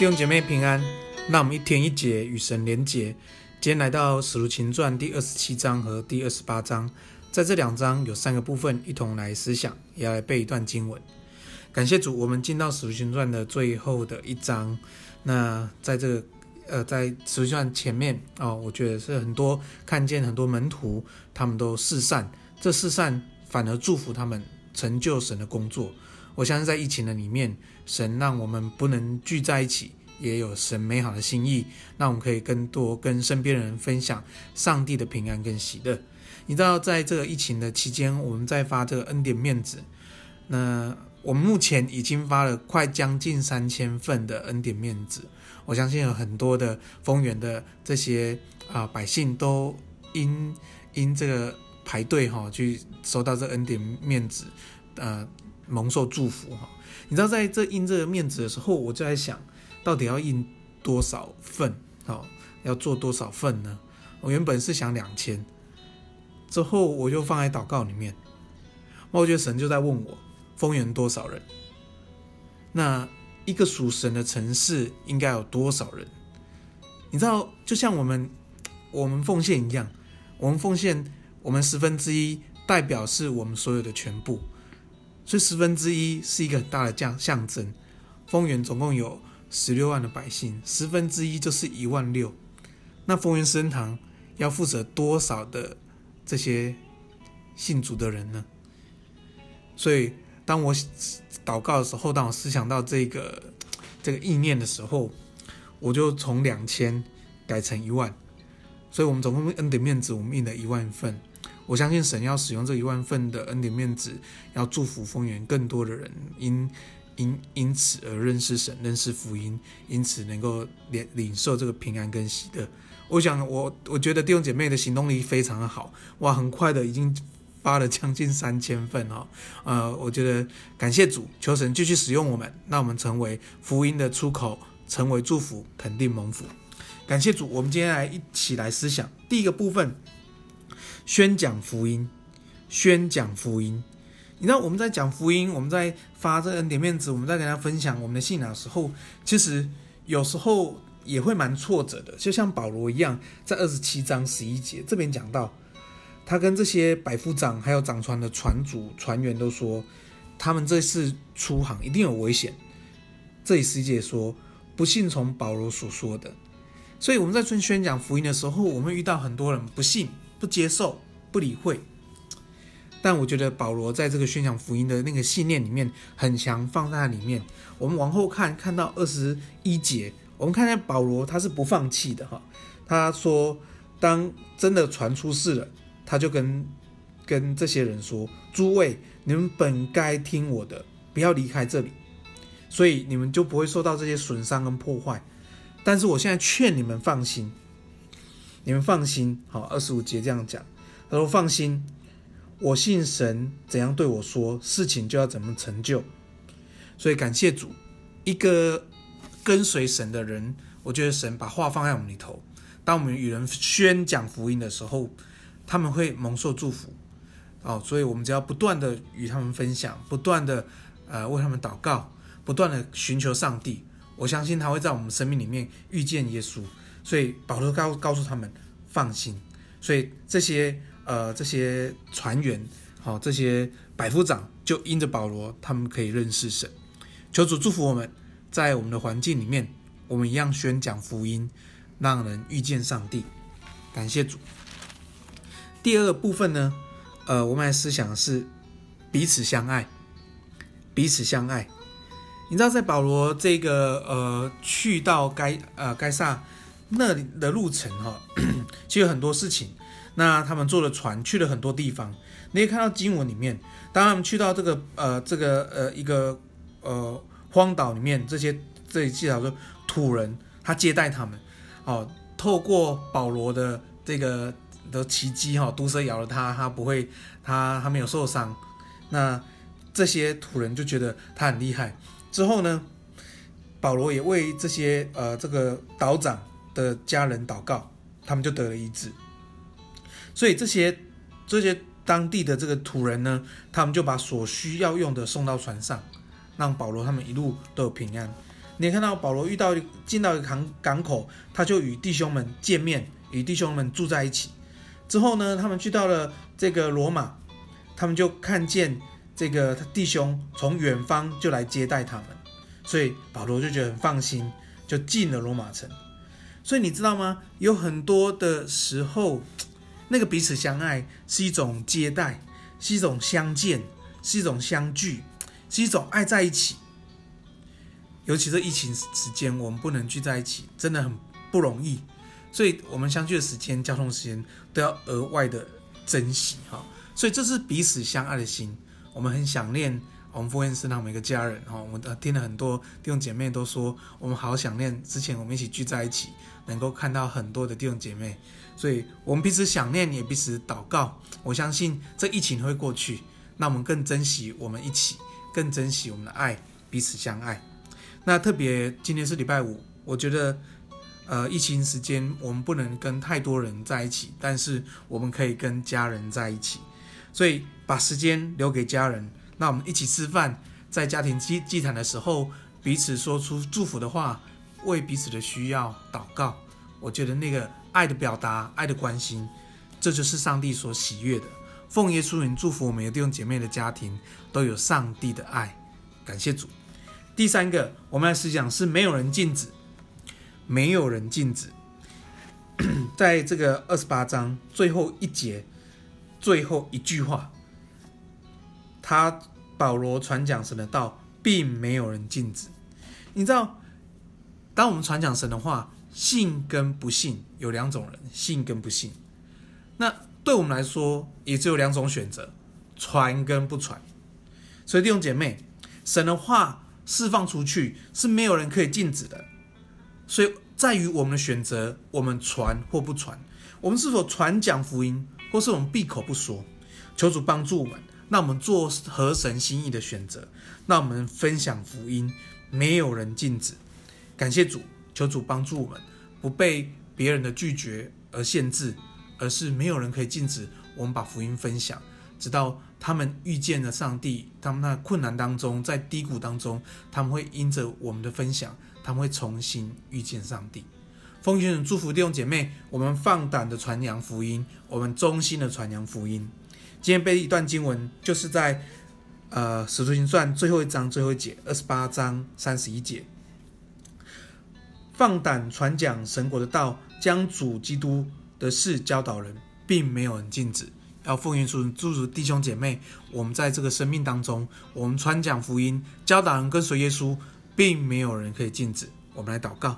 弟兄姐妹平安，让我们一天一节与神连结。今天来到《使徒行传》第二十七章和第二十八章，在这两章有三个部分，一同来思想，也要来背一段经文。感谢主，我们进到《使徒行传》的最后的一章。那在这个呃，在《使徒行传》前面哦，我觉得是很多看见很多门徒，他们都四散，这四散反而祝福他们成就神的工作。我相信在疫情的里面，神让我们不能聚在一起，也有神美好的心意，让我们可以更多跟身边人分享上帝的平安跟喜乐。你知道，在这个疫情的期间，我们在发这个恩典面子，那我们目前已经发了快将近三千份的恩典面子。我相信有很多的丰源的这些啊百姓都因因这个排队哈、去收到这恩典面子，呃。蒙受祝福哈，你知道在这印这个面子的时候，我就在想，到底要印多少份？好，要做多少份呢？我原本是想两千，之后我就放在祷告里面。我觉得神就在问我，丰源多少人？那一个属神的城市应该有多少人？你知道，就像我们我们奉献一样，我们奉献我们十分之一，代表是我们所有的全部。所以十分之一是一个很大的象象征。丰原总共有十六万的百姓，十分之一就是一万六。那丰原圣堂要负责多少的这些信主的人呢？所以当我祷告的时候，当我思想到这个这个意念的时候，我就从两千改成一万。所以我们总共恩典面子，我们印了一万份。我相信神要使用这一万份的恩典面子，要祝福丰原更多的人因因因此而认识神、认识福音，因此能够领领受这个平安跟喜乐。我想我我觉得弟兄姐妹的行动力非常的好，哇，很快的已经发了将近三千份哦。呃，我觉得感谢主，求神继续使用我们，让我们成为福音的出口，成为祝福，肯定蒙福。感谢主，我们今天来一起来思想第一个部分。宣讲福音，宣讲福音。你知道我们在讲福音，我们在发这恩典面子，我们在跟大家分享我们的信仰的时候，其实有时候也会蛮挫折的。就像保罗一样，在二十七章十一节这边讲到，他跟这些百夫长还有掌船的船主、船员都说，他们这次出航一定有危险。这里十节说，不信从保罗所说的。所以我们在宣宣讲福音的时候，我们遇到很多人不信。不接受、不理会，但我觉得保罗在这个宣讲福音的那个信念里面很强，放在里面。我们往后看，看到二十一节，我们看见保罗他是不放弃的哈。他说，当真的船出事了，他就跟跟这些人说：“诸位，你们本该听我的，不要离开这里，所以你们就不会受到这些损伤跟破坏。但是我现在劝你们放心。”你们放心，好，二十五节这样讲，他说：“放心，我信神怎样对我说，事情就要怎么成就。”所以感谢主，一个跟随神的人，我觉得神把话放在我们里头。当我们与人宣讲福音的时候，他们会蒙受祝福。哦，所以我们只要不断的与他们分享，不断的呃为他们祷告，不断的寻求上帝，我相信他会在我们生命里面遇见耶稣。所以保罗告告诉他们放心，所以这些呃这些船员，好、哦、这些百夫长就因着保罗，他们可以认识神。求主祝福我们，在我们的环境里面，我们一样宣讲福音，让人遇见上帝。感谢主。第二个部分呢，呃，我们来思想是彼此相爱，彼此相爱。你知道，在保罗这个呃去到该呃该撒。那里的路程哈，其实很多事情。那他们坐了船去了很多地方。你可以看到经文里面，当他们去到这个呃这个呃一个呃荒岛里面，这些这里记载说土人他接待他们，哦，透过保罗的这个的奇迹哈，毒蛇咬了他，他不会，他他没有受伤。那这些土人就觉得他很厉害。之后呢，保罗也为这些呃这个岛长。的家人祷告，他们就得了医治。所以这些这些当地的这个土人呢，他们就把所需要用的送到船上，让保罗他们一路都有平安。你看到保罗遇到进到一个港港口，他就与弟兄们见面，与弟兄们住在一起。之后呢，他们去到了这个罗马，他们就看见这个弟兄从远方就来接待他们，所以保罗就觉得很放心，就进了罗马城。所以你知道吗？有很多的时候，那个彼此相爱是一种接待，是一种相见，是一种相聚，是一种爱在一起。尤其是疫情时间，我们不能聚在一起，真的很不容易。所以，我们相聚的时间、交通时间都要额外的珍惜哈。所以，这是彼此相爱的心。我们很想念我们福音圣堂每个家人哈。我们听了很多弟兄姐妹都说，我们好想念之前我们一起聚在一起，能够看到很多的弟兄姐妹。所以，我们彼此想念，也彼此祷告。我相信这疫情会过去，那我们更珍惜我们一起，更珍惜我们的爱，彼此相爱。那特别今天是礼拜五，我觉得，呃，疫情时间我们不能跟太多人在一起，但是我们可以跟家人在一起，所以把时间留给家人。那我们一起吃饭，在家庭祭祭坛的时候，彼此说出祝福的话，为彼此的需要祷告。我觉得那个爱的表达，爱的关心，这就是上帝所喜悦的。奉耶稣名祝福我们弟兄姐妹的家庭都有上帝的爱，感谢主。第三个，我们来思想是没有人禁止，没有人禁止，在这个二十八章最后一节最后一句话，他保罗传讲神的道，并没有人禁止。你知道，当我们传讲神的话，信跟不信有两种人，信跟不信。那对我们来说，也只有两种选择，传跟不传。所以弟兄姐妹，神的话。释放出去是没有人可以禁止的，所以在于我们的选择，我们传或不传，我们是否传讲福音，或是我们闭口不说，求主帮助我们，那我们做合神心意的选择，那我们分享福音，没有人禁止，感谢主，求主帮助我们，不被别人的拒绝而限制，而是没有人可以禁止我们把福音分享。直到他们遇见了上帝，他们那困难当中，在低谷当中，他们会因着我们的分享，他们会重新遇见上帝。奉献祝福弟兄姐妹，我们放胆的传扬福音，我们衷心的传扬福音。今天背一段经文，就是在呃《使徒行传》最后一章最后一节，二十八章三十一节，放胆传讲神国的道，将主基督的事教导人，并没有人禁止。要奉耶稣祝福弟兄姐妹，我们在这个生命当中，我们传讲福音，教导人跟随耶稣，并没有人可以禁止。我们来祷告，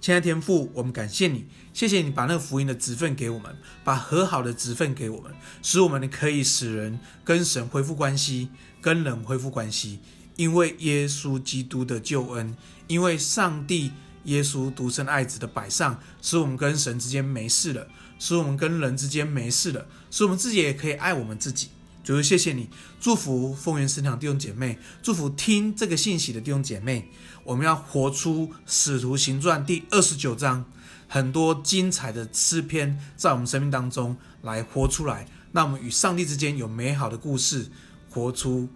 亲爱的天父，我们感谢你，谢谢你把那个福音的职分给我们，把和好的职分给我们，使我们可以使人跟神恢复关系，跟人恢复关系。因为耶稣基督的救恩，因为上帝耶稣独生爱子的摆上，使我们跟神之间没事了。使我们跟人之间没事了，使我们自己也可以爱我们自己。主，谢谢你，祝福丰原圣堂弟兄姐妹，祝福听这个信息的弟兄姐妹。我们要活出使徒行传第二十九章很多精彩的诗篇，在我们生命当中来活出来。那我们与上帝之间有美好的故事，活出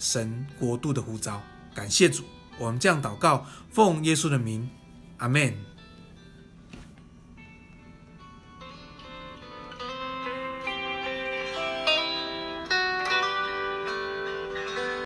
神国度的呼召。感谢主，我们这样祷告，奉耶稣的名，阿门。